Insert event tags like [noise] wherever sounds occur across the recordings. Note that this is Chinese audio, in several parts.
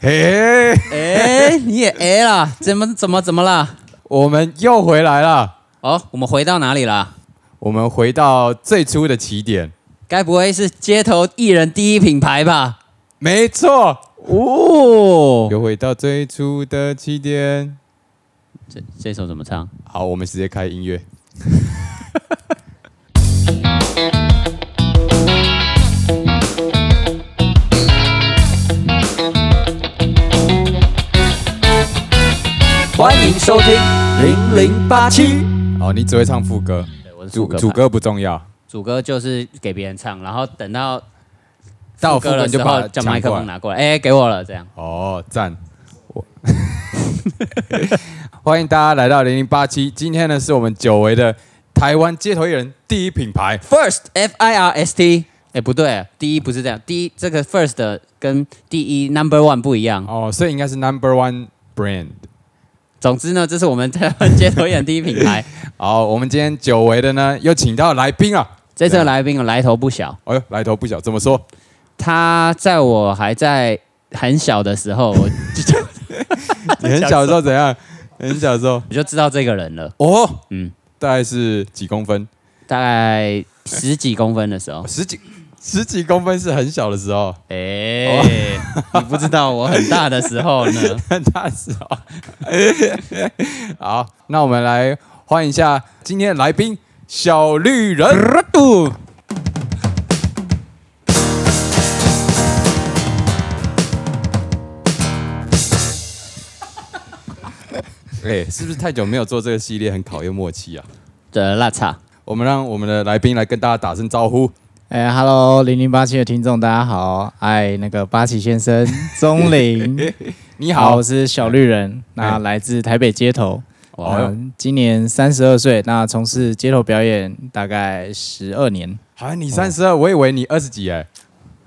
嘿，哎、你也哎了？怎么怎么怎么了？我们又回来了，哦，我们回到哪里了？我们回到最初的起点，该不会是街头艺人第一品牌吧？没错，哦，又回到最初的起点。这这首怎么唱？好，我们直接开音乐。迎收听零零八七。哦，你只会唱副歌，对，我是主歌，主主歌不重要，主歌就是给别人唱，然后等到到歌的时歌你就把它叫麦克抢过来。风拿过来，哎、给我了，这样。哦，赞！我 [laughs] 欢迎大家来到零零八七，今天呢是我们久违的台湾街头艺人第一品牌 First F I R S T，哎，不对，第一不是这样，第一这个 first 的跟第一 number one 不一样。哦，所以应该是 Number One Brand。总之呢，这是我们台湾街头艺人第一品牌。[laughs] 好，我们今天久违的呢，又请到来宾啊！这次的来宾有来头不小，哎呦，来头不小，怎么说？他在我还在很小的时候，我就 [laughs] 你很小的时候怎样？很小的时候 [laughs] 我就知道这个人了。哦，嗯，大概是几公分？大概十几公分的时候，十几十几公分是很小的时候，哎、你不知道我很大的时候呢。[laughs] 很大的时候。[laughs] 好，那我们来欢迎一下今天的来宾小绿人。[laughs] 哎、是不是太久没有做这个系列，很考验默契啊？的辣叉，我们让我们的来宾来跟大家打声招呼。哎、h e l l o 零零八七的听众，大家好，哎，那个八旗先生 [laughs] 钟林，[laughs] 你好好，我，是小绿人，那哎来自台北街头，哦呃，今年三十二岁，那从事街头表演大概十二年，好像你三十二，我以为你二十几哎。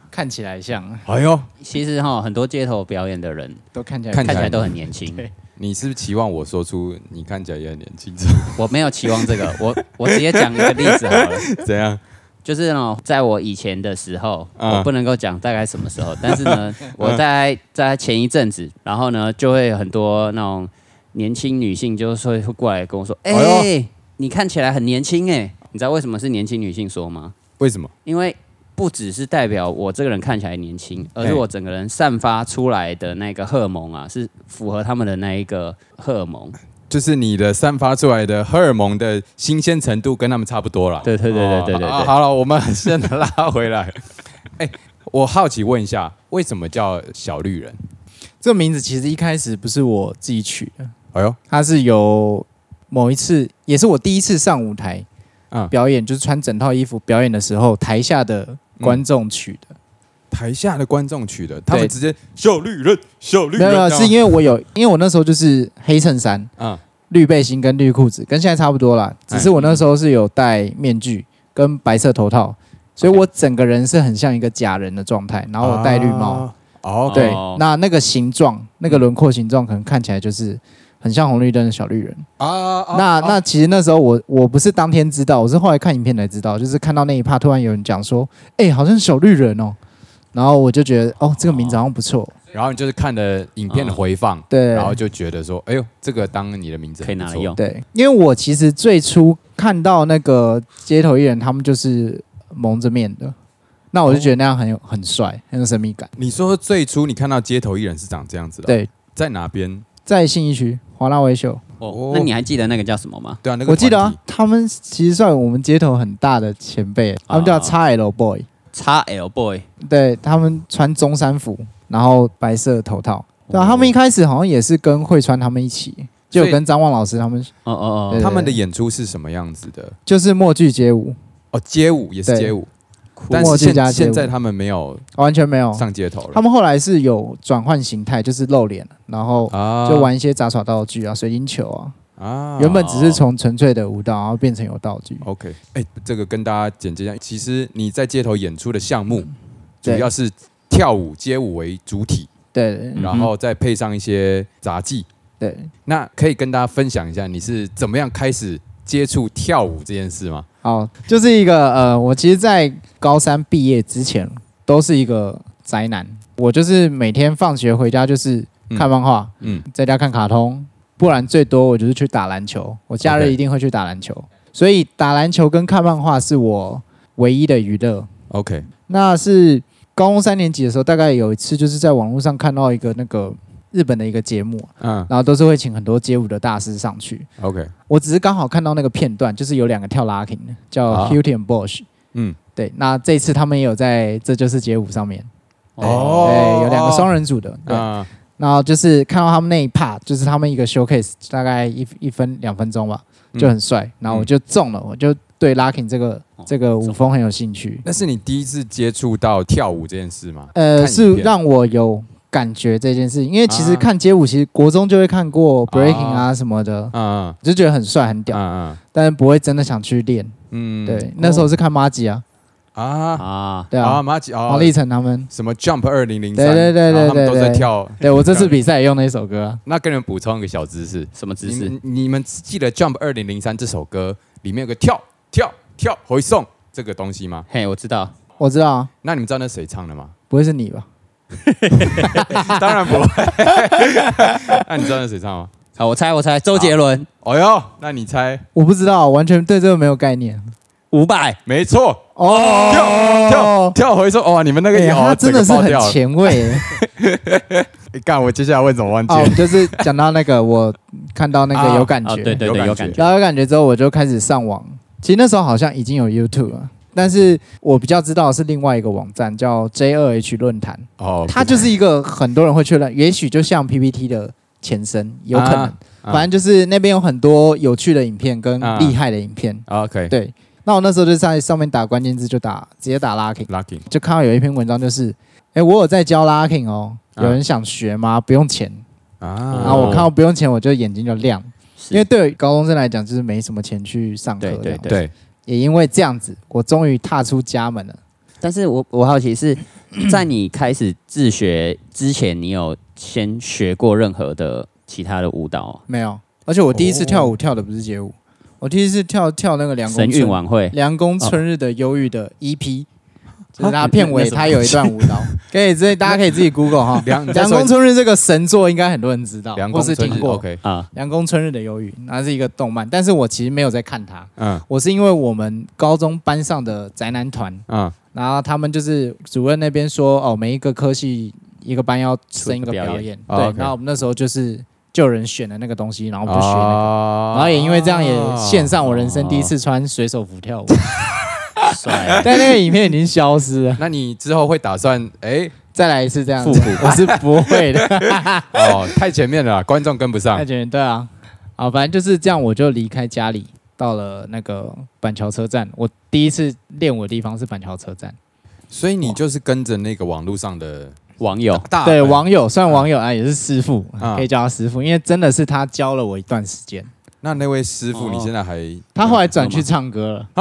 看起来像，哎呦，其实哈，很多街头表演的人都看起来看看起来都很年轻。[laughs] 你是不是期望我说出你看起来也很年轻？我没有期望这个，我我直接讲一个例子好了。怎样？就是呢，在我以前的时候，嗯我不能够讲大概什么时候，但是呢，[laughs] 我在在前一阵子，然后呢，就会有很多那种年轻女性就会会过来跟我说：“哎、哎你看起来很年轻哎。”你知道为什么是年轻女性说吗？为什么？因为不只是代表我这个人看起来年轻，而是哎我整个人散发出来的那个荷尔蒙啊，是符合他们的那一个荷尔蒙。就是你的散发出来的荷尔蒙的新鲜程度跟他们差不多了。对对对对对对好了，我们先拉回来。[laughs] 哎，我好奇问一下，为什么叫小绿人？这个名字其实一开始不是我自己取的，哎呦，它是由某一次，也是我第一次上舞台嗯，表演，就是穿整套衣服表演的时候，台下的观众取的。台下的观众取的，他们直接小绿人，小绿人。没有，是因为我有，因为我那时候就是黑衬衫、嗯，绿背心跟绿裤子，跟现在差不多啦。只是我那时候是有戴面具跟白色头套，所以我整个人是很像一个假人的状态，然后我戴绿帽。啊。哦，对哦，那那个形状、那个轮廓形状，可能看起来就是很像红绿灯的小绿人。啊啊那那其实那时候我我不是当天知道，我是后来看影片才知道，就是看到那一趴，突然有人讲说：“哎、好像小绿人哦。”然后我就觉得，哦，这个名字好像不错。然后你就是看了影片的回放，对，然后就觉得说，哎呦，这个当你的名字可以拿来用。对，因为我其实最初看到那个街头艺人，他们就是蒙着面的，那我就觉得那样很有很帅，很有神秘感。你说最初你看到街头艺人是长这样子的，，对，在哪边？在信义区华纳维秀，哦，那你还记得那个叫什么吗？对啊，那个我记得啊团体，他们其实算我们街头很大的前辈，他们叫啊 XL Boy，叉 L Boy，对他们穿中山服，然后白色头套，对啊，哦他们一开始好像也是跟慧川他们一起，就有跟张望老师他们哦哦哦，他们的演出是什么样子的？就是默剧街舞，哦，街舞也是街舞，但默是现现在他们没有完全没有。上街头了。他们后来是有转换形态，就是露脸，然后啊。就玩一些杂耍道具啊，水晶球啊。啊。原本只是从纯粹的舞蹈，然后变成有道具。OK，哎、这个跟大家简介一下，其实你在街头演出的项目主要是跳舞、街舞为主体，对。然后再配上一些杂技。对，那可以跟大家分享一下，你是怎么样开始接触跳舞这件事吗？好，就是一个呃，我其实，在高三毕业之前都是一个宅男。我就是每天放学回家就是看漫画，嗯。在家看卡通，不然最多我就是去打篮球。我假日一定会去打篮球，所以打篮球跟看漫画是我唯一的娱乐。，OK，那是高中三年级的时候，大概有一次就是在网络上看到一个那个日本的一个节目，嗯然后都是会请很多街舞的大师上去。，OK，我只是刚好看到那个片段，就是有两个跳 locking 的，叫啊 h u t i and Bosch。嗯，对，那这次他们也有在这就是街舞上面，哦对，有两个双人组的，对。啊，然后就是看到他们那一 part，就是他们一个 showcase，大概一一分两分钟吧，嗯。就很帅。然后我就中了，我就对 locking 这个哦这个舞风很有兴趣。那是你第一次接触到跳舞这件事吗？呃，是让我有感觉这件事，因为其实啊。看街舞，其实国中就会看过 breaking 啊什么的，嗯就觉得很帅很嗯屌，嗯但是不会真的想去练。嗯。对，那时候是看马吉啊，啊啊，对啊，马吉哦黄，立成他们。什么 Jump 二零零对三，对对对他们都对对在跳。对我这次比赛也用那首歌啊，那跟你们补充一个小知识，什么姿势？你们你们记得 Jump 二零零三这首歌里面有个跳跳跳回送这个东西吗？嘿，我知道，我知道啊，那你们知道那谁唱的吗？不会是你吧？[laughs] 当然不会。[laughs] 那你知道那谁唱吗？好，我猜，我猜，周杰伦哦哟，那你猜？我不知道，完全对这个没有概念。五百，没错，哦跳跳跳回说哇！你们那个也好他真的是很前卫耶。哎 [laughs] 干，我接下来问怎么忘记哦，就是讲到那个，我看到那个有感哦，觉，对对对，有感觉。然后有感觉之后，我就开始上网。其实那时候好像已经有 YouTube 了，但是我比较知道的是另外一个网站叫 J 二 H 论坛，哦，它就是一个很多人会确认，也许就像 PPT 的前身，有可能。啊反正就是那边有很多有趣的影片跟啊厉害的影片。OK 对，那我那时候就在上面打关键字，就打直接打 locking，Lucky 就看到有一篇文章就是，哎，我有在教 locking 哦，啊有人想学吗？不用钱。啊然后我看到不用钱，我就眼睛就亮，因为对于高中生来讲，就是没什么钱去上课。对对对也因为这样子，我终于踏出家门了。但是我我好奇是 [clears throat] 在你开始自学之前，你有先学过任何的其他的舞蹈？没有，而且我第一次跳舞跳的不是街舞，我第一次跳跳那个梁神公春韵晚会。梁公春日的忧郁的 EP，就是它啊片尾那什么它有一段舞蹈，可以这大家可以自己 Google 哈。梁梁公春日这个神作应该很多人知道，或梁公春日是听过。OK，啊，梁公春日的忧郁，那是一个动漫，但是我其实没有在看它，嗯。我是因为我们高中班上的宅男团，嗯。然后他们就是主任那边说，哦，每一个科系一个班要生一个出一个表演表演，哦对，OK。然后我们那时候就是就有人选了那个东西，然后不学那个，哦然后也因为这样也献上我人生第一次穿水手服跳舞，帅，[laughs] 但那个影片已经消失了，那你之后会打算哎再来一次这样子？复古，我是不会的，[laughs] 哦太前面了啦，观众跟不上。太前面对啊，好，反正就是这样，我就离开家里。到了那个板桥车站，我第一次练舞的地方是板桥车站。所以你就是跟着那个网络上的网友大对网友，算网友啊，也是师傅，啊可以叫他师傅，因为真的是他教了我一段时间。那那位师傅，哦你现在还他后来转去唱歌了，[laughs]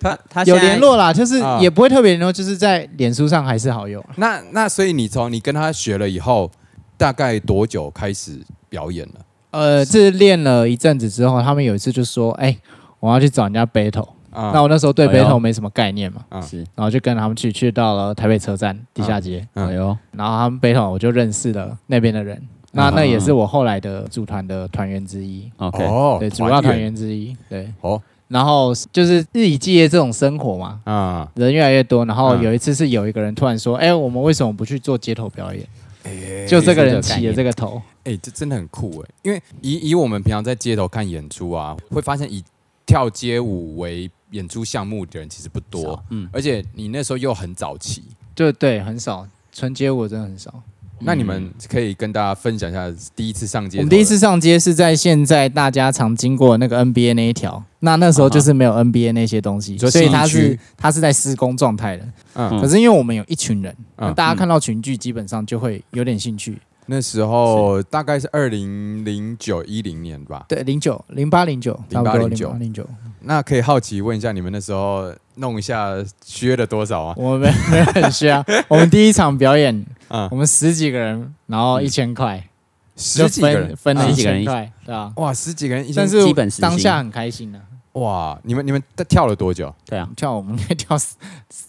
他他 [laughs] 有联，络啦，就是啊也不会特别联络，就是在脸书上还是好友。那那所以你从你跟他学了以后，大概多久开始表演了？呃，这练了一阵子之后，他们有一次就说：“哎、我要去找人家 battle。啊。那我那时候对哎呦。battle 没什么概念嘛，啊。是，然后就跟他们去，去到了台北车站地下街，嗯哎呦，然后他们 battle 我就认识了那边的人。那嗯那也是我后来的组团的团员之一，OK，哦对，主要团员之一，对。哦。然后就是日以继夜这种生活嘛，啊，人越来越多。然后嗯有一次是有一个人突然说：“哎、我们为什么不去做街头表演？”哎就这个人起了这个头，哎、这真的很酷哎！因为以以我们平常在街头看演出啊，会发现以跳街舞为演出项目的人其实不多，嗯，而且你那时候又很早期，对对，很少，纯街舞真的很少。那你们可以跟大家分享一下第一次上街。我们第一次上街是在现在大家常经过的那个 NBA 那一条，那那时候就是没有 NBA 那些东西，所以它是它是在施工状态的。嗯，嗯可是因为我们有一群人，大家看到群聚，基本上就会有点兴趣。那时候大概是二零零九一零年吧。对，零九、零八、零九，差不多零八、零九。那可以好奇问一下，你们那时候弄一下削了多少啊？我们没有很需要。[laughs] 我们第一场表演，嗯我，们十几个人，然后一千块，十几个人，分分了一十几个人千块，对啊。哇，十几个人一千但是基本当下很开心啊，哇，你们你们跳了多久？对啊，跳我们应该跳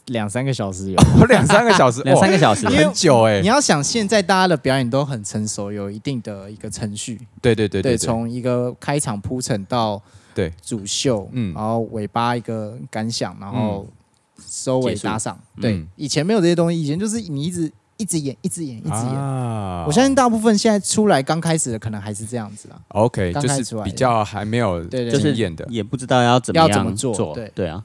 两三个小时有。[laughs] 哦，两三个小时，[laughs] 两三个小时很久哎你。要想，现在大家的表演都很成熟，有一定的一个程序。对对对对，对，从一个开场铺陈到对主秀，嗯然后尾巴一个感想，然后收尾打赏。对嗯，以前没有这些东西，以前就是你一直一直演，一直演，一直演。啊我相信大部分现在出来刚开始的，可能还是这样子啦。OK，就是比较还没有对对对就是经验的。也不知道要怎么样要怎么做对对啊，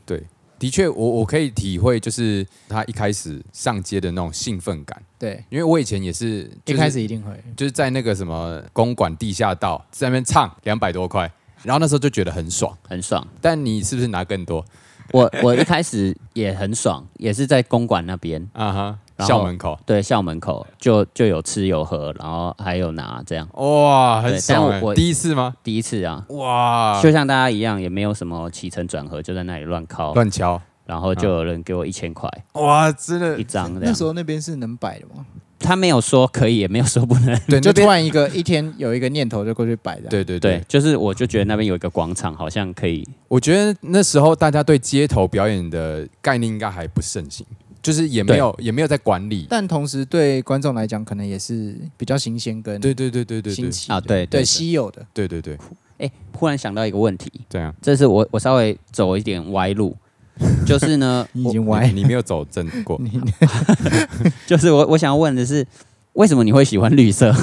的确，我我可以体会，就是他一开始上街的那种兴奋感，对，因为我以前也是，一就是开始一定会。就是在那个什么公馆地下道在那边唱两百多块，然后那时候就觉得很爽。很爽。但你是不是拿更多我我一开始也很爽，也是在公馆那边，[laughs] 啊哈？校门口，对，校门口就就有吃有喝，然后还有拿这样。哇，很对爽哎、但我我第一次吗？第一次啊，哇，就像大家一样，也没有什么起承转合，就在那里乱敲，乱敲，然后就有人给我一千块哇，真的一张那时。候那边是能摆的吗？他没有说可以，也没有说不能。[laughs] 对，就突然一个一天有一个念头就过去摆的。对对对，，对就是我就觉得那边有一个广场，好像可以。我觉得那时候大家对街头表演的概念应该还不盛行，就是也没有也没有在管理。但同时对观众来讲，可能也是比较新鲜跟对对对对对对。新奇啊对对稀有的。对对对，哎，忽然想到一个问题，对啊这是我我稍微走一点歪路，[laughs] 就是呢，[laughs] 你已经歪。你，你没有走正过。[laughs] 就是我我想要问的是，为什么你会喜欢绿色？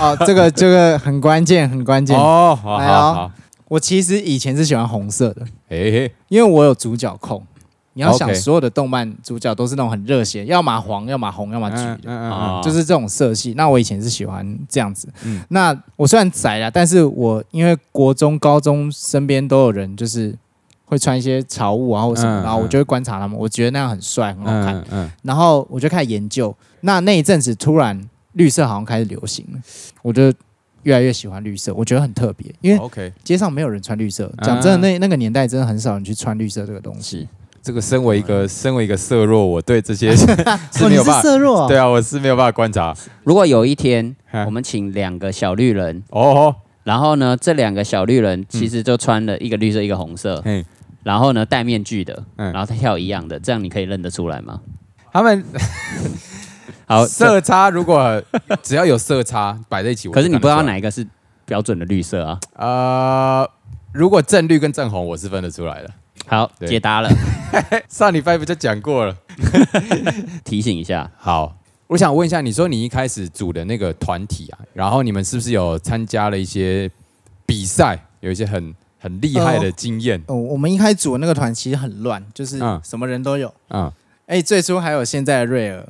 哦，这个这个很关键，很关键。哦，好好好，我其实以前是喜欢红色的，哎嘿，因为我有主角控。你要想 OK 所有的动漫主角都是那种很热血，要么黄，要么红，要么嗯橘的，就是这种色系。那我以前是喜欢这样子。嗯那我虽然宅啦，但是我因为国中、高中身边都有人就是会穿一些潮物啊或什么，嗯然后我就会观察他们，我觉得那样很帅，很好看。嗯嗯，然后我就开始研究。那那一阵子突然绿色好像开始流行了，我就越来越喜欢绿色，我觉得很特别，因为 OK，街上没有人穿绿色。嗯讲真的，那那个年代真的很少人去穿绿色这个东西。是这个身为一个身为一个色弱，我对这些是哦，你是没有办法，色弱、对啊，我是没有办法观察。如果有一天嗯我们请两个小绿人，哦，然后呢，这两个小绿人其实就穿了一个绿色，一个红色，嗯，然后呢戴面具的，嗯然后他跳一样的，这样你可以认得出来吗？他们 [laughs] 好，[laughs] 色差如果只要有色差 [laughs] 摆在一起，我可是你不知道哪一个是标准的绿色啊？出来。呃，如果正绿跟正红，我是分得出来的。好，对。解答了，[laughs] 上礼拜不就讲过了？[laughs] 提醒一下，好，我想问一下，你说你一开始组的那个团体啊，然后你们是不是有参加了一些比赛，有一些很很厉害的经验？哦，我们一开始组的那个团其实很乱，就是嗯什么人都有。嗯，哎、最初还有现在的瑞尔，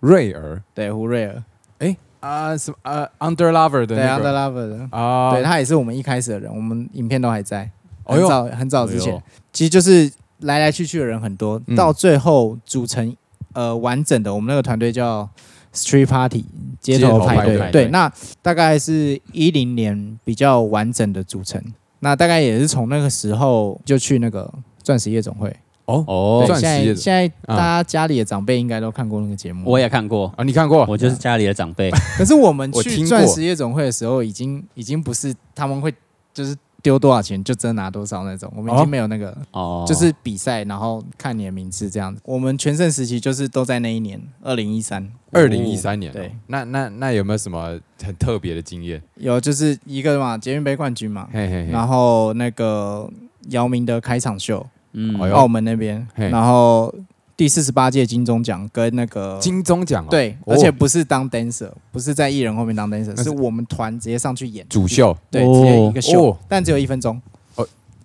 瑞尔？对胡瑞尔，哎啊，什么呃，Under Lover 的对那 Under 个 Lover 的，啊，对他也是我们一开始的人，我们影片都还在，很早很早之前。哎，其实就是来来去去的人很多，嗯。到最后组成呃完整的，我们那个团队叫 Street Party 街头派对。派对，那大概是一零年比较完整的组成，那大概也是从那个时候就去那个钻石夜总会，哦哦，现在现在啊大家家里的长辈应该都看过那个节目，我也看过，啊，你看过？我就是家里的长辈，[laughs] 可是我们去钻石夜总会的时候，已经已经不是他们会就是丢多少钱就真拿多少那种，我们已哦？经没有那个，哦，就是比赛，然后看你的名次这样子。我们全盛时期就是都在那一年，二零一三，二零一三年哦，对。那那那有没有什么很特别的经验？有就是一个嘛捷运杯冠军嘛，嘿嘿嘿，然后那个姚明的开场秀，嗯。澳门那边，嘿。然后第四十八届金钟奖跟那个金钟奖哦，对，哦而且不是当 dancer，不是在艺人后面当 dancer，是是我们团直接上去演主秀，对，哦直接一个秀，哦但只有一分钟。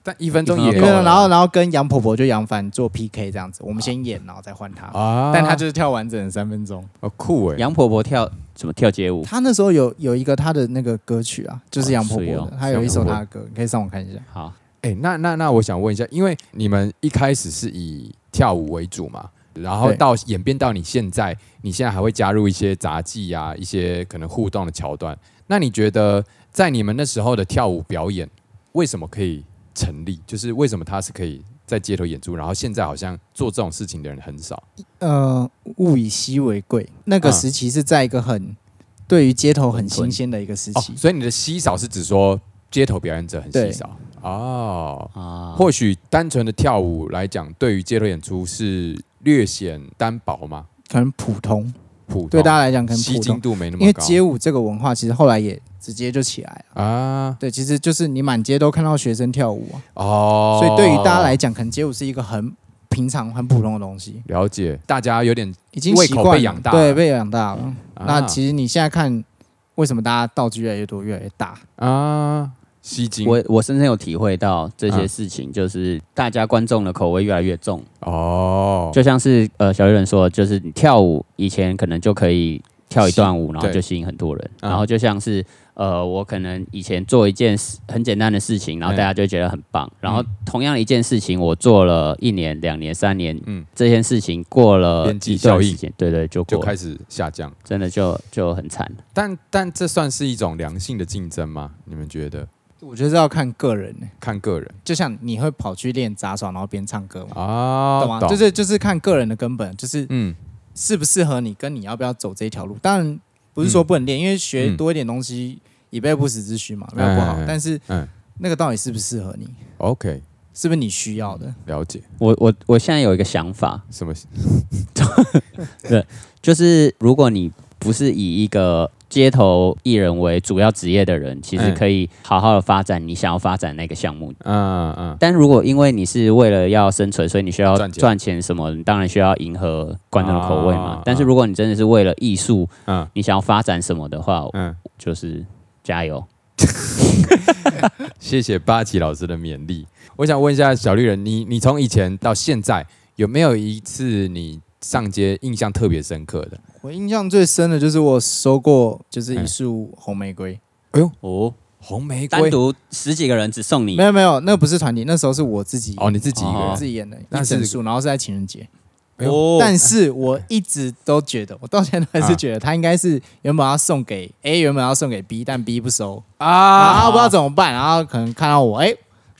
但一分钟也够然后然后跟杨婆婆就杨凡做 PK 这样子，我们先演，然后再换她。啊，但她就是跳完整的三分钟。哦酷哎，杨婆婆跳什么跳街舞？她那时候有有一个她的那个歌曲啊，就是杨婆婆的她有一首她的歌，你可以上网看一下。好，哎、那那那我想问一下，因为你们一开始是以跳舞为主嘛，然后到演变到你现在，你现在还会加入一些杂技啊，一些可能互动的桥段。那你觉得在你们那时候的跳舞表演，为什么可以成立？就是为什么它是可以在街头演出，然后现在好像做这种事情的人很少？呃，物以稀为贵，那个嗯时期是在一个很对于街头很新鲜的一个时哦期，。所以你的稀少是指说街头表演者很稀少哦，啊，或许单纯的跳舞来讲，对于街头演出是略显单薄吗，可能普通，普通。对大家来讲可能吸睛普通，度没那么高，因为街舞这个文化其实后来也直接就起来了。啊，对，其实就是你满街都看到学生跳舞啊，哦，所以对于大家来讲，可能街舞是一个很平常、很普通的东西，了解，大家有点已经胃口习惯了被养大了。对，被养大了。啊。那其实你现在看，为什么大家道具越来越多、越来越大？啊吸睛。我我深深有体会到这些嗯。事情，就是大家观众的口味越来越重，哦，就像是呃小鱼人说，就是你跳舞以前可能就可以跳一段舞，然后就吸引很多人，嗯。然后就像是呃我可能以前做一件事很简单的事情，然后嗯。大家就觉得很棒，然后同样一件事情我做了一年、两年、三年，嗯。这件事情过了边际效应。时间，对对，就，就开始下降。真的就就很惨。但但这算是一种良性的竞争吗？你们觉得？我觉得是要看个人呢、看个人就像你会跑去练杂耍，然后边唱歌嘛，啊，懂吗？就是就是看个人的根本，就是嗯适不适合你，跟你要不要走这一条路。当然不是说不能练，因为学嗯多一点东西以备不时之需嘛，没有不好哎哎哎。但是嗯那个到底适不适合你，，OK，是不是你需要的？了解。我我我现在有一个想法，什么？[laughs] 对就是如果你不是以一个街头艺人为主要职业的人，其实嗯可以好好的发展你想要发展那个项目。嗯嗯，但如果因为你是为了要生存，所以你需要赚钱赚钱什么，你当然需要迎合观众的口味嘛。啊但是如果你真的是为了艺术，嗯你想要发展什么的话，嗯，就是加油。[laughs] 谢谢八吉老师的勉励。我想问一下小绿人，你你从以前到现在有没有一次你上街印象特别深刻的？我印象最深的就是我收过就是一束红玫瑰，哎呦。哦，红玫瑰。单独十几个人只送你？没有没有，那不是团体，那时候是我自己哦，你自己一个哦人，我自己演的那是一整束，然后是在情人节。哎呦。哦。但是我一直都觉得，我到现在都还是觉得他应该是原本要送给 A，原本要送给 B，但 B 不收，然后不知道怎么办，然后可能看到我，哎，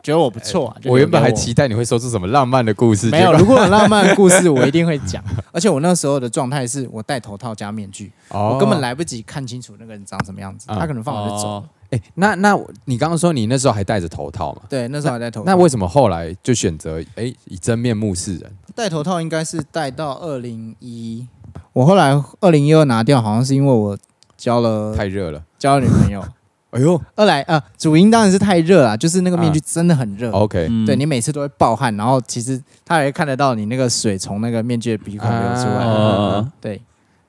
觉得我不错啊，就我原本还期待你会说出什么浪漫的故事，没有，结果如果有浪漫的故事，我一定会讲。[laughs] 而且我那时候的状态是我戴头套加面具，哦我根本来不及看清楚那个人长什么样子，嗯他可能放我就走了。哦哎，那那你刚刚说你那时候还戴着头套嘛？对，那时候还戴头套。那为什么后来就选择哎以真面目示人？戴头套应该是戴到二零一，我后来二零一二拿掉，好像是因为我交了太热了。交了女朋友。哎呦。二来呃，主因当然是太热啊，就是那个面具真的很热。，OK，嗯。对你每次都会暴汗，然后其实他也会看得到你那个水从那个面具的鼻孔流出来。对，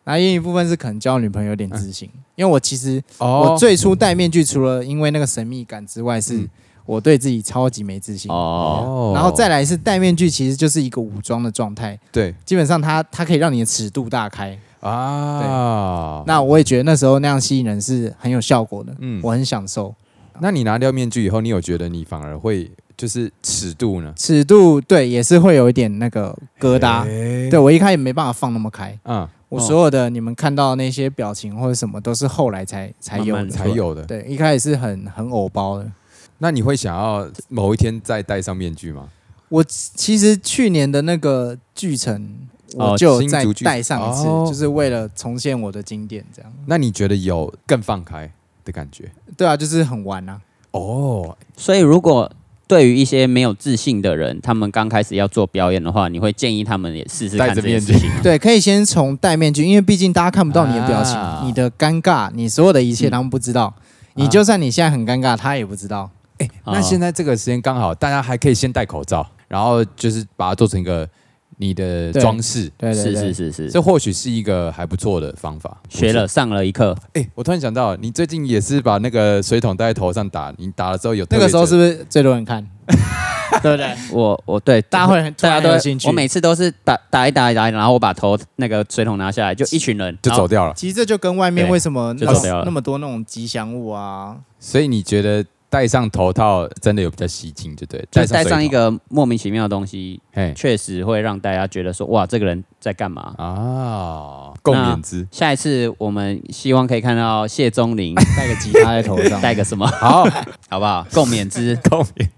然后另一部分是可能交女朋友有点自信，因为我其实哦。我最初戴面具，除了因为那个神秘感之外，是嗯。我对自己超级没自信。哦，然后再来是戴面具，其实就是一个武装的状态，对。基本上它它可以让你的尺度大开。啊，那我也觉得那时候那样吸引人是很有效果的，嗯我很享受。那你拿掉面具以后，你有觉得你反而会就是尺度呢？尺度对也是会有一点那个疙瘩，哎对我一开始没办法放那么开。嗯，我所有的你们看到那些表情或者什么，都是后来才才有的才有的。对，一开始是很很偶包的。那你会想要某一天再戴上面具吗？我其实去年的那个剧程，哦我就再新竹剧带上一次，哦就是为了重现我的经典，这样。那你觉得有更放开的感觉？对啊，就是很玩啊。哦，所以如果对于一些没有自信的人，他们刚开始要做表演的话，你会建议他们也试试看这件戴着面具事情。[laughs] 对，可以先从戴面具，因为毕竟大家看不到你的表情，啊你的尴尬，你所有的一切嗯他们不知道。你就算你现在很尴尬，他也不知道。哎、哦那现在这个时间刚好，大家还可以先戴口罩，然后就是把它做成一个你的装饰，是对对对，是是是，这或许是一个还不错的方法。学了上了一课。哎、我突然想到，你最近也是把那个水桶戴在头上打，你打了之后有特别那个时候觉是不是最多人看？[laughs] 对不对？我我对大家会很突然大家都很有兴趣我每次都是打打一打一打一，然后我把头那个水桶拿下来，就一群人就走掉了？其实这就跟外面对为什么那就走掉了那么多那种吉祥物啊，所以你觉得戴上头套真的有比较吸睛，就对？就戴上一水桶，个莫名其妙的东西，嘿确实会让大家觉得说哇，这个人在干嘛？啊，共勉之。下一次我们希望可以看到谢宗林 [laughs] 戴个吉他在头上。[laughs] 戴个什么，好，好不好？共勉之。[laughs] 共勉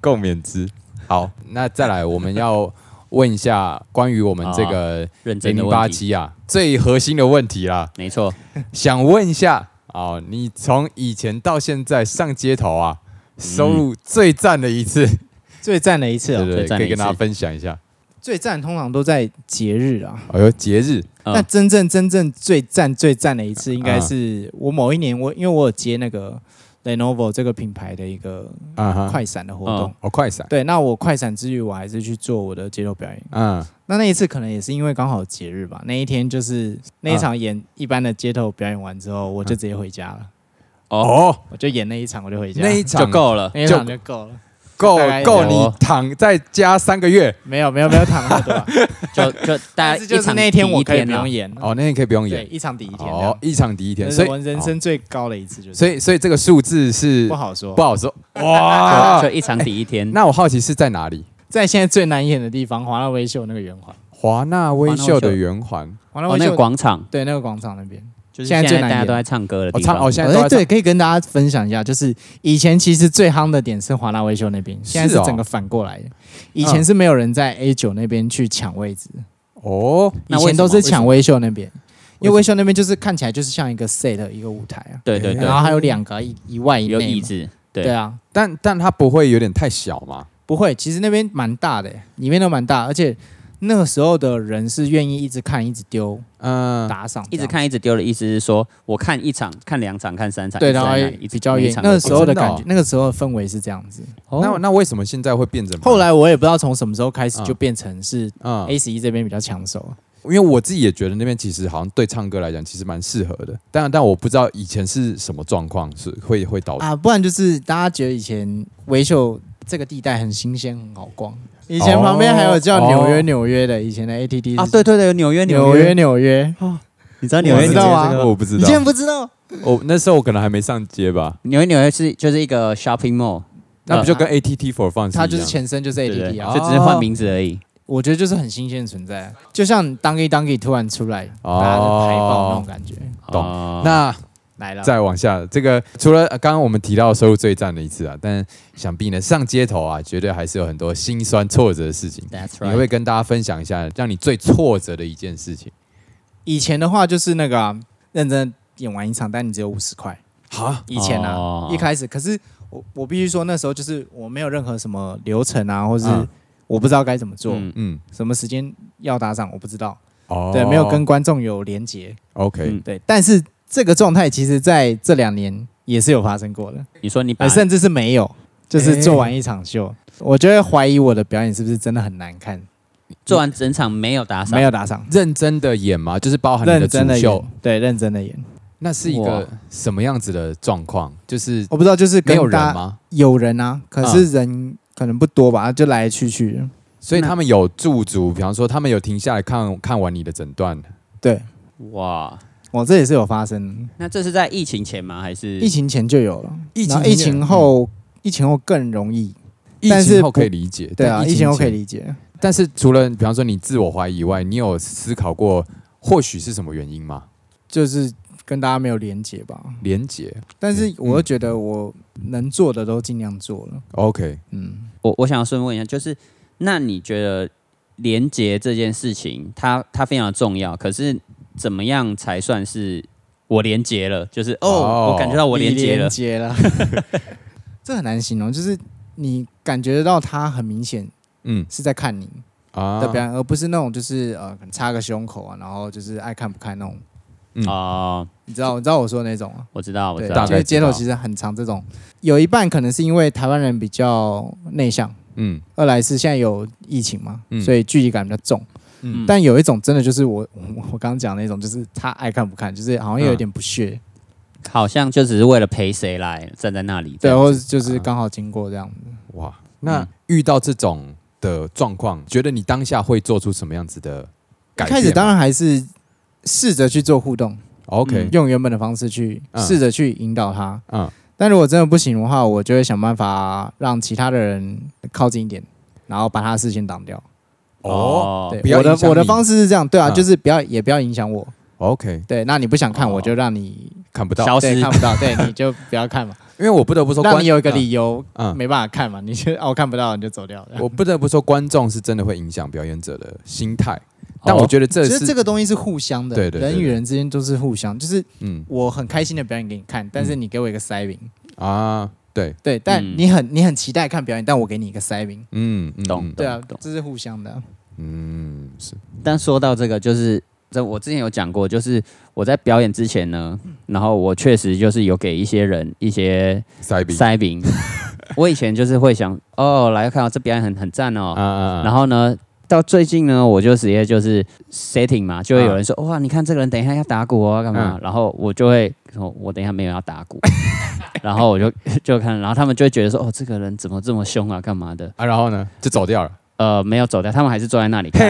共勉之。好，那再来，我们要问一下关于我们这个认零零八七啊最核心的问题啦，没错。想问一下哦，你从以前到现在上街头啊，收入最赞的一次，[laughs] 最赞的一次哦，对对对，最赞的一次可以跟大家分享一下。最赞通常都在节日啊。哦，有节日，嗯那真正真正最赞最赞的一次，应该是我某一年我因为我有接那个 Lenovo 这个品牌的一个啊哈，快闪的活动。哦，快闪，对，那我快闪之余，我还是去做我的街头表演。嗯，那那一次可能也是因为刚好节日吧，那一天就是那一场演一般的街头表演完之后，我就直接回家了。哦，哦，我就演那一场，我就回家，那一场就够了。那一场就够了。够够你躺在家三个月没有没有没有躺那么多啊，[laughs] 就就大但是就是那一天我可以不用演哦，那天可以不用对，演一场抵一天哦，，一场抵一天，所以人生最高的一次，就是所以所以这个数字是不好说不。好说 [laughs] 哇就。一场抵一天。那我好奇是在哪里？在现在最难演的地方，华纳微秀那个圆环，华纳微秀的圆环。华纳微秀广场。对那个广场那边。就是现在大家都在唱歌的地方。哦唱哦，现在都哎，对，在唱。可以跟大家分享一下，就是以前其实最夯的点是华纳微秀那边，现在是哦整个反过来的。以前是没有人在 A 九那边去抢位置，哦，以那为什么？前都是抢微秀那边，因为为微秀那边就是看起来就是像一个 set 一个舞台啊，对对对。然，后还有两个一一外一内嘛。有椅，子，对。对啊，但但它不会有点太小吗？不会，其实那边蛮大的，里面都蛮大，而且那个时候的人是愿意一直看、一直丢、嗯，打赏，一直。看一直丢的意思是说，我看一场、看两场、看三场，对，然后一直在那里一场那个时候的感觉哦哦，那个时候的氛围是这样子。那那为什么现在会变成后来我也不知道从什么时候开始嗯就变成是嗯 A 十一这边比较抢手。因为我自己也觉得那边其实好像对唱歌来讲其实蛮适合的，但但我不知道以前是什么状况是会会导致啊，不然就是大家觉得以前维秀这个地带很新鲜、很好逛。以前旁边还有叫纽约哦纽约的，以前的 ATT 啊，对对对，纽约纽约。纽约，你知道我纽约纽约知道啊。这个？我不知道。你竟然，不知道？我那时候我可能还没上街吧，纽约纽约是就是一个 shopping mall，那不就跟 ATT for Fun 是它就是前身就是 ATT 啊。就。只是换名字而已。我觉得就是很新鲜的存在，就像 Donkey Donkey 突然出来，哦。大家就排爆那种感觉。懂。哦。那来了，再往下，这个除了呃刚刚我们提到收入最赞的一次啊，但想必呢上街头啊，绝对还是有很多心酸挫折的事情。That's 你会。跟大家分享一下，让你最挫折的一件事情。以前的话就是那个啊、认真演完一场，但你只有五十块。好，以前啊，哦一开始，可是我我必须说，那时候就是我没有任何什么流程啊，或是嗯我不知道该怎么做，嗯嗯，什么时间要打赏我不知道，哦，对，没有跟观众有连接，OK，嗯对。但是这个状态其实在这两年也是有发生过的，你说你把呃甚至是没有，就是做完一场秀，我就会怀疑我的表演是不是真的很难看，做完整场没有打赏，没有打赏，认真的演吗？就是包含你的认真的主秀。演，，对，认真的演。那是一个什么样子的状况？就是我不知道，就是没有人吗？有人啊，可是人可能不多吧，就来来去去。所以他们有驻足，比方说他们有停下来看看完你的诊断，对，哇，我这也是有发生，那这是在疫情前吗？还是疫情前就有了，疫疫情后，疫情后更容易。疫但是情后可以理解，对啊，疫情后可以理解。但是除了比方说你自我怀疑以外，你有思考过或许是什么原因吗？就是跟大家没有连结吧。连结但是嗯我又觉得我能做的都尽量做了。，OK，嗯，我我想要顺问一下，就是那你觉得连接这件事情，它它非常重要，可是怎么样才算是我连接了？就是哦，哦。我感觉到我连接了。连，接了，[laughs] 这很难形容，就是你感觉得到他很明显嗯。是在看你啊。的表演，而不是那种就是呃可能插个胸口啊，然后就是爱看不看那种。嗯。哦，你知道，你知道我说的那种啊？我知道，我，知道。就是街头其实很常这种，有一半可能是因为台湾人比较内向，嗯。二来是现在有疫情嘛，嗯。所以距离感比较重。嗯。但有一种真的就是我我 [laughs] 我刚刚讲的那种，就是他爱看不看，就是好像有点不屑，好像就只是为了陪谁来站在那里对，或者就是刚好经过这样子。哇，那嗯。遇到这种的状况，觉得你当下会做出什么样子的开始当然还是试着去做互动，OK，用原本的方式去嗯。试着去引导他。嗯。但如果真的不行的话，我就会想办法让其他的人靠近一点，然后把他的视线挡掉。哦。对，不要我的我的方式是这样，对啊，嗯。就是不要也不要影响我。OK，对，那你不想看，哦。我就让你看不到，消看不到，对，[laughs] 你就不要看嘛，因为我不得不说，观让你有一个理由嗯，没办法看嘛，你就哦看不到你就走掉。我不得不说，观众是真的会影响表演者的心态，但哦我觉得这其实是这个东西是互相的，对对对人与人之间都是互相，就是嗯。我很开心的表演给你看，但是你给我一个塞饼，啊，对，对，但嗯。你很你很期待看表演，但我给你一个塞名，嗯嗯，懂嗯。对啊懂，这是互相的啊。嗯是，但说到这个，就是这我之前有讲过，就是我在表演之前呢，然后我确实就是有给一些人一些塞饼塞饼。[laughs] 我以前就是会想，哦，来看到这表演很很赞哦，啊啊，啊然后呢，到最近呢，我就直接就是 setting 嘛，就会有人说，哇，你看这个人等一下要打鼓哦，干嘛？嗯然后我就会说，我等一下没有要打鼓，[laughs] 然后我就 [laughs] 就看，然后他们就会觉得说，哦，这个人怎么这么凶啊，干嘛的？啊，然后呢就走掉了，呃，没有走掉，他们还是坐在那里看。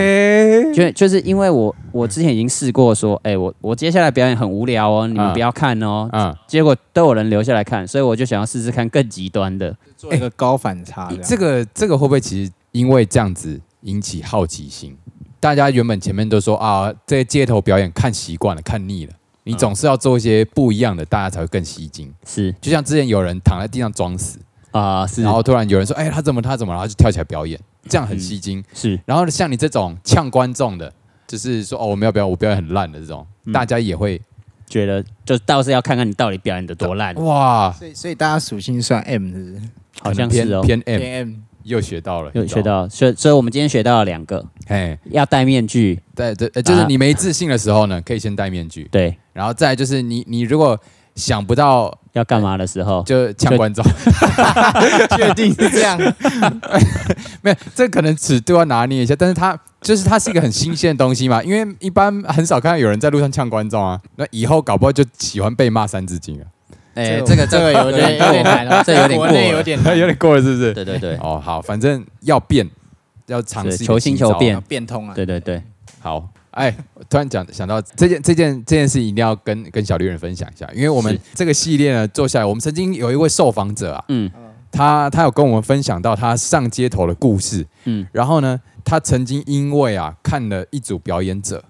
就就是因为我我之前已经试过说，哎、我我接下来表演很无聊哦，你们嗯不要看哦。啊，结果都有人留下来看，所以我就想要试试看更极端的。做一个高反差这样，这个这个会不会其实因为这样子引起好奇心？大家原本前面都说啊，这些街头表演看习惯了，看腻了，你嗯总是要做一些不一样的，大家才会更吸睛。是就像之前有人躺在地上装死，啊、是，然后突然有人说：“哎、他怎么他怎么？”然后就跳起来表演，这样很吸睛。是。然后像你这种呛观众的，就是说：“哦，我没有表演，我表演很烂的这种，嗯。大家也会觉得就倒是要看看你到底表演的多烂，哇，所以所以大家属性算 M 是不是？好像是哦。偏偏 M 偏 M，又学到了，又学到，所以所以我们今天学到了两个，哎，要戴面具，对对，呃就是你没自信的时候呢，可以先戴面具，对，然后再就是你你如果想不到要干嘛的时候，就呛观众，[laughs] 确定是这样？没有，这可能尺度要拿捏一下，但是它就是它是一个很新鲜的东西嘛，因为一般很少看到有人在路上呛观众啊，那以后搞不好就喜欢被骂三字经了，哎、这这个这个有点有点难了，[laughs] 这有点过国内了。有点难。有点过了是不是？对对对。哦，好，反正要变，要尝试求新求变。要变通啊。对对对，好，哎，突然讲想到这件这件这件事，一定要跟跟小绿人分享一下，因为我们这个系列呢做下来，我们曾经有一位受访者啊，嗯。他他有跟我们分享到他上街头的故事，嗯，然后呢，他曾经因为啊看了一组表演者，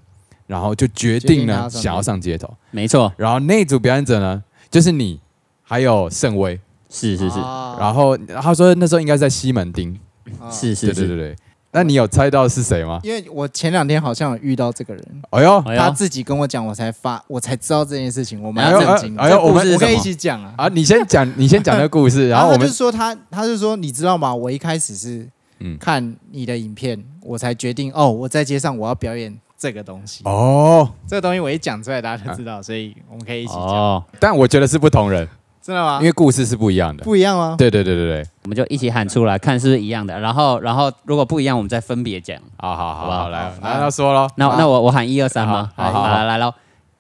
然后就决定决定他要上街。呢想要上街头，没错，然后那组表演者呢就是你，还有盛威，是是是。哦然后他说那时候应该在西门町，哦是是是，对对对对，那你有猜到是谁吗？因为我前两天好像有遇到这个人，哎呦，哎呦，他自己跟我讲，我才发，我才知道这件事情，我哎蛮呦震惊的。哎呦，我们这故事我可以一么起讲啊。啊，你先讲，[laughs] 你先讲那个故事，然后我们他就说他，他就说你知道吗？我一开始是嗯看你的影片，我才决定哦，我在街上我要表演这个东西。哦，这个东西我一讲出来，大家就知道，所以我们可以一起讲。哦，但我觉得是不同人，真的吗？因为故事是不一样的。不一样吗？对对对对对，我们就一起喊出来，看是不是一样的。然后，然后如果不一样，我们再分别讲。好好好好不好好，来好，那要说咯，那那我我喊一二三吗？好好好来来来喽，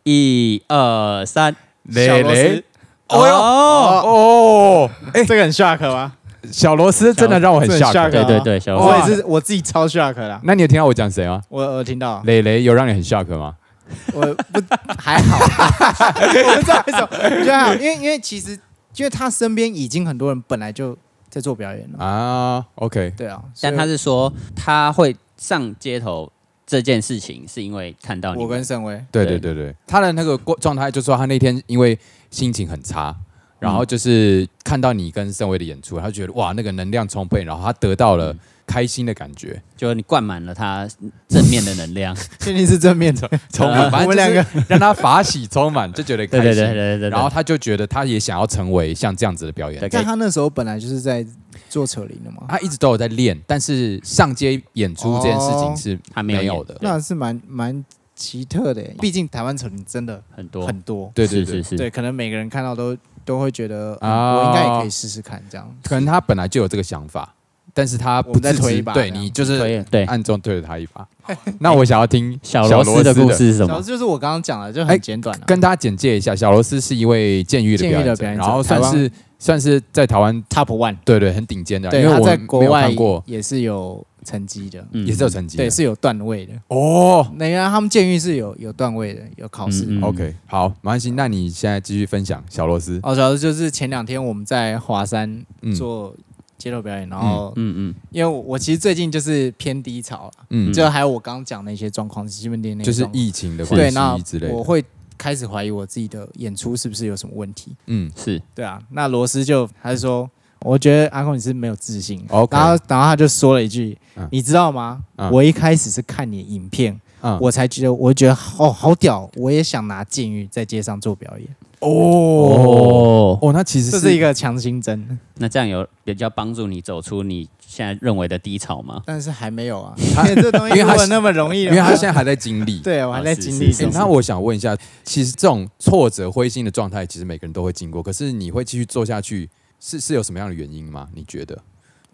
一二三，蕾蕾，哦哟，哦，哎，这个很 shock 吗？小螺丝真的让我很 shock 对对对，小螺丝我也是我自己超 shock 的，那你有听到我讲谁吗？我我听到，蕾蕾有让你很 shock 吗？[laughs] 我不还好，[laughs] 我不知道为什么，我觉得还好，因为因为其实因为他身边已经很多人本来就在做表演了，啊，OK，对啊，但他是是说他会上街头这件事情，是因为看到你我们跟盛威，对对对对，他的那个过状态就说他那天因为心情很差。然后就是看到你跟盛威的演出，他觉得哇，那个能量充沛，然后他得到了开心的感觉，就你灌满了他正面的能量。[laughs] 确定是正面的，[laughs] 充满，呃反正我们两就是让他法喜充满，就觉得开对心。对对对对对，然后他就觉得他也想要成为像这样子的表演。对，但他那时候本来就是在做扯铃的嘛，他一直都有在练，但是上街演出这件事情是还没有的。演那是蛮蛮奇特的，毕竟台湾扯铃真的很多。很多，对对对，对，可能每个人看到都都会觉得，嗯啊我应该也可以试试看这样。可能他本来就有这个想法，但是他不再自推一把对你就是对对。暗中推了他一把。[laughs] 那我想要听小螺丝的故事是什么？就是我刚刚讲的，就哎很简短了。跟大家简介一下，小罗斯是一位监狱的表演者，演者然后算是算是在台湾 Top One，对对很顶尖的，因对，他为我在国外看过，也是有成绩的，嗯也是有成绩。对，是有段位的。哦。那个他们监狱是有有段位的，有考试。嗯嗯 OK，好，没关系。那你现在继续分享小罗斯。哦，小罗斯就是前两天我们在华山嗯做街头表演，然后嗯嗯，因为我我其实最近就是偏低潮了，嗯，就还有我刚刚讲那些状况，西门町那些就是疫情的对，关那系之类的。我会开始怀疑我自己的演出是不是有什么问题。嗯是对啊，那罗斯就他就说，我觉得阿公你是没有自信。然后然后他就说了一句，嗯你知道吗？嗯我一开始是看你的影片，嗯我才觉得，我觉得哦，好屌，我也想拿剑玉在街上做表演，哦哦，哦，那其实这是一个强心针，那这样有比较帮助你走出你现在认为的低潮吗？但是还没有啊，[laughs] 因为这东西因为那么容易因，为他现在还在经历。[laughs] 对我还在经历欸，那我想问一下，其实这种挫折、灰心的状态，其实每个人都会经过。可是你会继续做下去，是是有什么样的原因吗？你觉得？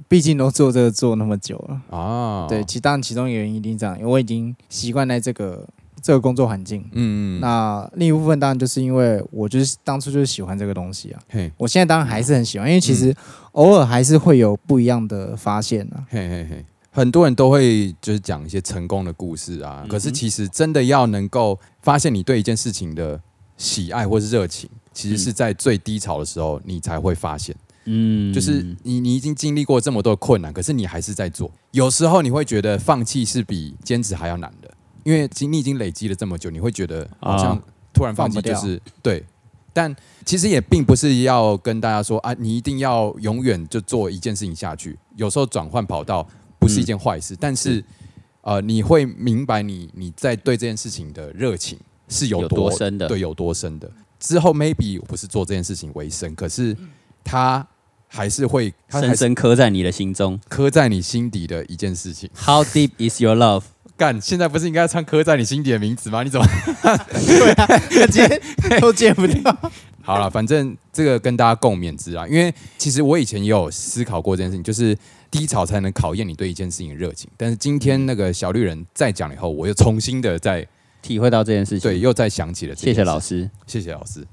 毕竟都做这个做那么久了。啊，对，其当然其中原因一定这样，因为我已经习惯在这个这个工作环境。嗯嗯，那另一部分当然就是因为我就是当初就是喜欢这个东西啊，嘿我现在当然还是很喜欢，因为其实偶尔还是会有不一样的发现啊。嘿嘿嘿，很多人都会就是讲一些成功的故事啊，嗯可是其实真的要能够发现你对一件事情的喜爱或是热情，其实是在最低潮的时候你才会发现。嗯，就是你你已经经历过这么多困难，可是你还是在做。有时候你会觉得放弃是比坚持还要难的，因为经你已经累积了这么久，你会觉得好像啊突然放弃就是对。但其实也并不是要跟大家说啊，你一定要永远就做一件事情下去。有时候转换跑道不是一件坏事，但是呃，你会明白你你在对这件事情的热情是有有多多深的对，有多深的。之后 maybe 不是做这件事情为生，可是它还是会，它深深刻在你的心中。刻在你心底的一件事情。How deep is your love？[laughs] 干，现在不是应该唱刻在你心底的名字吗？你怎么？[laughs] 接 [laughs] 都接不掉。好了，反正这个跟大家共勉之啊。因为其实我以前也有思考过这件事情，就是低潮才能考验你对一件事情的热情。但是今天那个小绿人再讲了以后，我又重新的再体会到这件事情。对，又再想起了这件事。谢谢老，师。谢谢老师。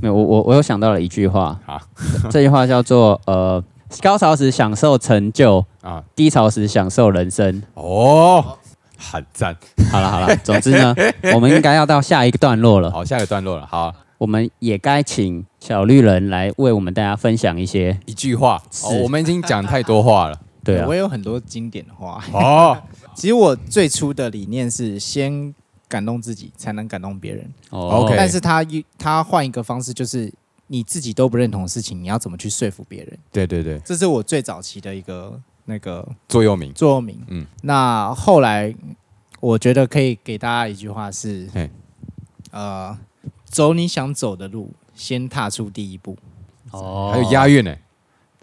没有，我我我又想到了一句话，好 [laughs] 这句话叫做呃，高潮时享受成就，啊，低潮时享受人生。哦，很赞。好了好了，总之呢，[laughs] 我们应该要到下一个段落了。好，下一个段落了。好，我们也该请小绿人来为我们大家分享一些。一句话。是哦，我们已经讲太多话了。[laughs] 对啊我，有很多经典的话。哦，其实我最初的理念是先感动自己，才能感动别人。哦 OK 但是他一他换一个方式，就是你自己都不认同的事情，你要怎么去说服别人？对对对，这是我最早期的一个那个座右铭。座右铭。嗯嗯，那后来我觉得可以给大家一句话是，呃，走你想走的路，先踏出第一步。哦还有押韵呢。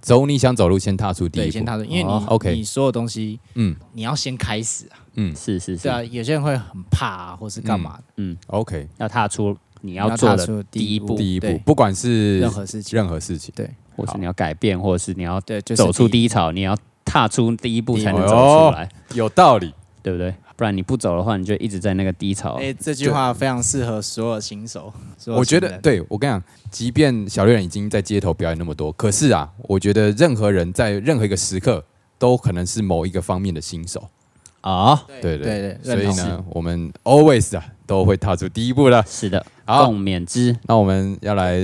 走你想走路，先踏出第一对，步。先踏出，因为你、哦 OK 你所有东西嗯。你要先开始啊。嗯。是是是。对，啊，有些人会很怕啊，或是干嘛。的。嗯，，OK，要踏出你你要做的踏出第一步，第一步，不管是任何事情，任何事情，对。或是你要改变，或者是你要对，就是走出第一低潮，你要踏出第一步第一步。才能走出来，有道理。对不对？不然你不走的话，你就一直在那个低潮。哎、这句话非常适合所有新手。我觉得，对我跟你讲，即便小绿人已经在街头表演那么多，可是啊，我觉得任何人在任何一个时刻都可能是某一个方面的新手。啊，对对对所以呢，我们 always 啊都会踏出第一步的。是的，好共勉之那我们 [laughs] 要来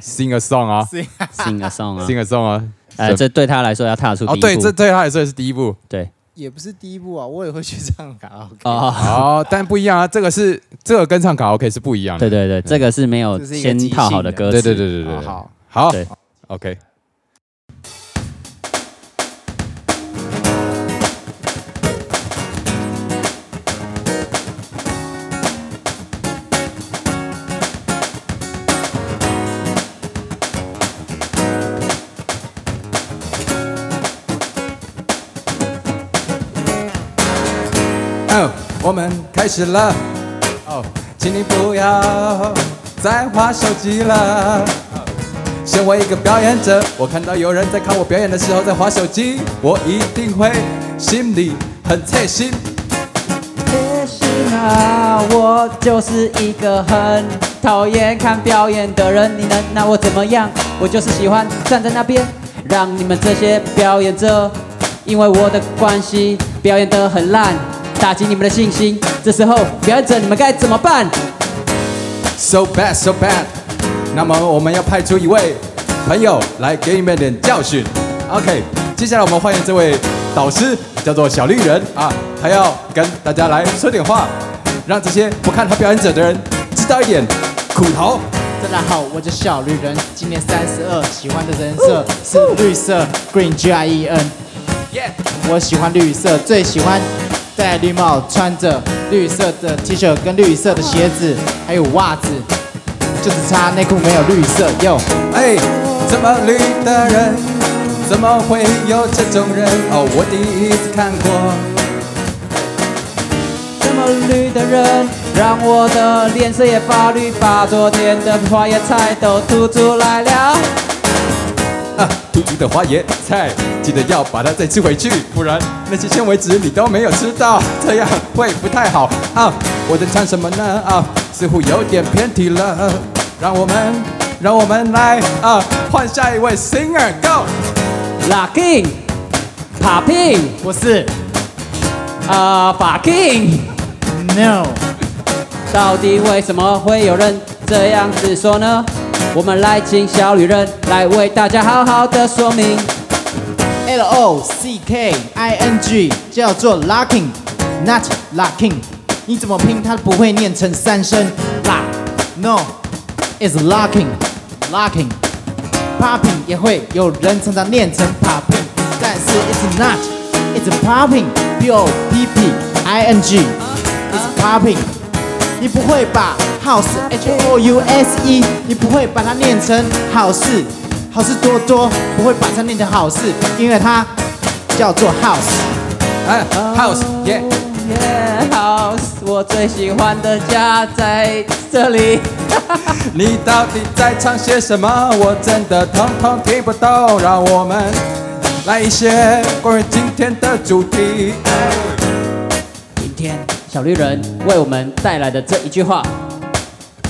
sing a song 啊，[laughs] sing a song 啊，，sing a song 啊。哎，这对他来说要踏出第哦，一步。对，这对他来说也是第一步。对也不是第一步啊，[laughs] 我也会去唱卡拉 OK。哦，哦，但不一样啊，这个是这个跟唱卡拉 OK 是不一样的。对对对，这个是没有这是一个先即套好的的歌词。对对对对对对，好，好对，OK。开始了。哦，请你不要再划手机了。身为一个表演者，我看到有人在看我表演的时候在划手机，我一定会心里很刺心。也许啊，我就是一个很讨厌看表演的人，你能拿我怎么样？我就是喜欢站在那边，让你们这些表演者因为我的关系表演得很烂，打击你们的信心。这时候，表演者你们该怎么办？So bad, so bad。那么我们要派出一位朋友来给你们点教训。OK，接下来我们欢迎这位导师，叫做小绿人啊，他要跟大家来说点话，让这些不看他表演者的人知道一点苦头。大家好，我叫小绿人，今年三十二，喜欢的人设是绿色，Green G I E N。我喜欢绿色，最喜欢戴绿帽，穿着绿色的 T 恤跟绿色的鞋子，还有袜子，就只差内裤没有绿色。哟，哎，这么绿的人，怎么会有这种人？哦，我第一次看过。这么绿的人，让我的脸色也发绿，把昨天的花椰菜都吐出来了。啊，突出的花椰菜，记得要把它再吃回去，不然那些纤维质你都没有吃到，这样会不太好啊。我在唱什么呢？啊，似乎有点偏题了。让我们，让我们来啊，换下一位 singer，Go。Locking, popping，不是啊，fucking，，No，到底为什么会有人这样子说呢？我们来请小旅人来为大家好好的说明。L O C K I N G 叫做 locking，not locking。你怎么拼它不会念成三声 lock。No，is locking，locking。Popping 也会有人常常念成 popping，但是 it's not，it's popping，P O P P I N G，it's popping。你不会吧 house H O U S E，你不会把它念成好事，好事多多，不会把它念成好事，因为它叫做 house。哎，House，耶、Yeah, house，我最喜欢的家在这里。[laughs] 你到底在唱些什么？我真的通通听不懂。让我们来一些关于今天的主题。今天小绿人为我们带来的这一句话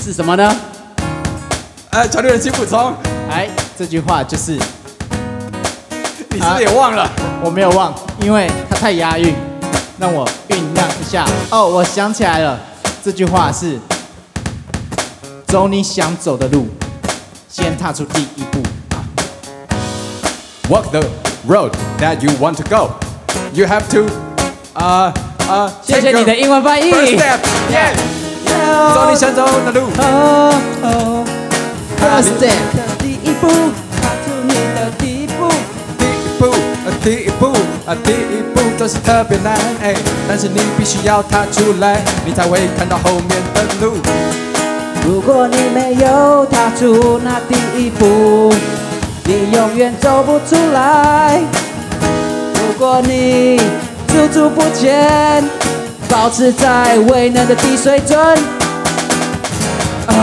是什么呢？呃，小绿人请补充，哎，这句话就是你是不是也忘了？我没有忘，因为它太押韵，让我酝酿一下。哦，我想起来了，这句话是：走你想走的路，先踏出第一步。Walk the road that you want to go. You have to, 啊、啊，谢谢你的英文翻译。First step, yeah. 走你想走的路。哦哦 First step，的第一步，踏出你的第一步。第一步，呃，第一步，啊，第一步都是特别难，哎，但是你必须要踏出来，你才会看到后面的路。如果你没有踏出那第一步，你永远走不出来。如果你驻足不前，保持在未能的低水准。哦，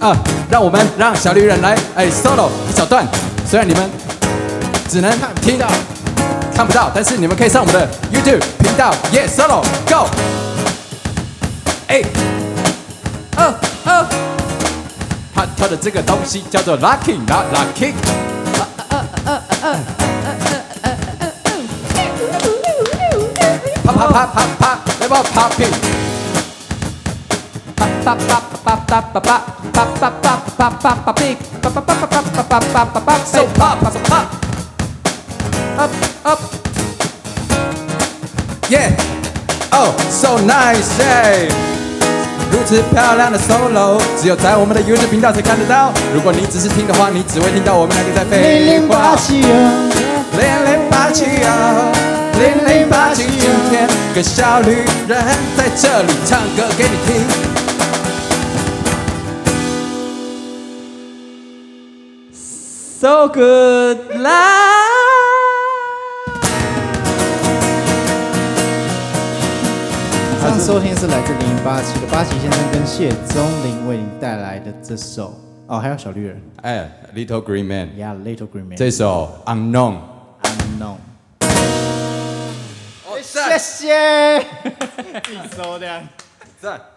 啊，让我们让小绿人来，哎，solo 一小段，虽然你们只能听到。看不到，但是你们可以上我们的 YouTube 频道，Yeah，solo go，哎，哦哦，他跳的这个东西叫做 locking，not locking。啪啪啪啪啪，来吧 popping，叭叭叭叭叭叭叭叭叭叭叭叭叭哔，叭叭叭叭叭叭叭叭叭 so pop so pop。up up。Yeah, oh, so nice, yeah. 如此漂亮的 solo，只有在我们的 YouTube 频道才看得到。如果你只是听的话，你只会听到我们两个在废话。零零八七哦，零零八七，今天跟小绿人在这里唱歌给你听。So good 啦！以上收听是来自零零八七的八旗先生跟谢宗林为您带来的这首哦，还有小绿人哎，Little Green Man，，Yeah Little Green Man，这首 Unknown。シエ [laughs] いそうださあ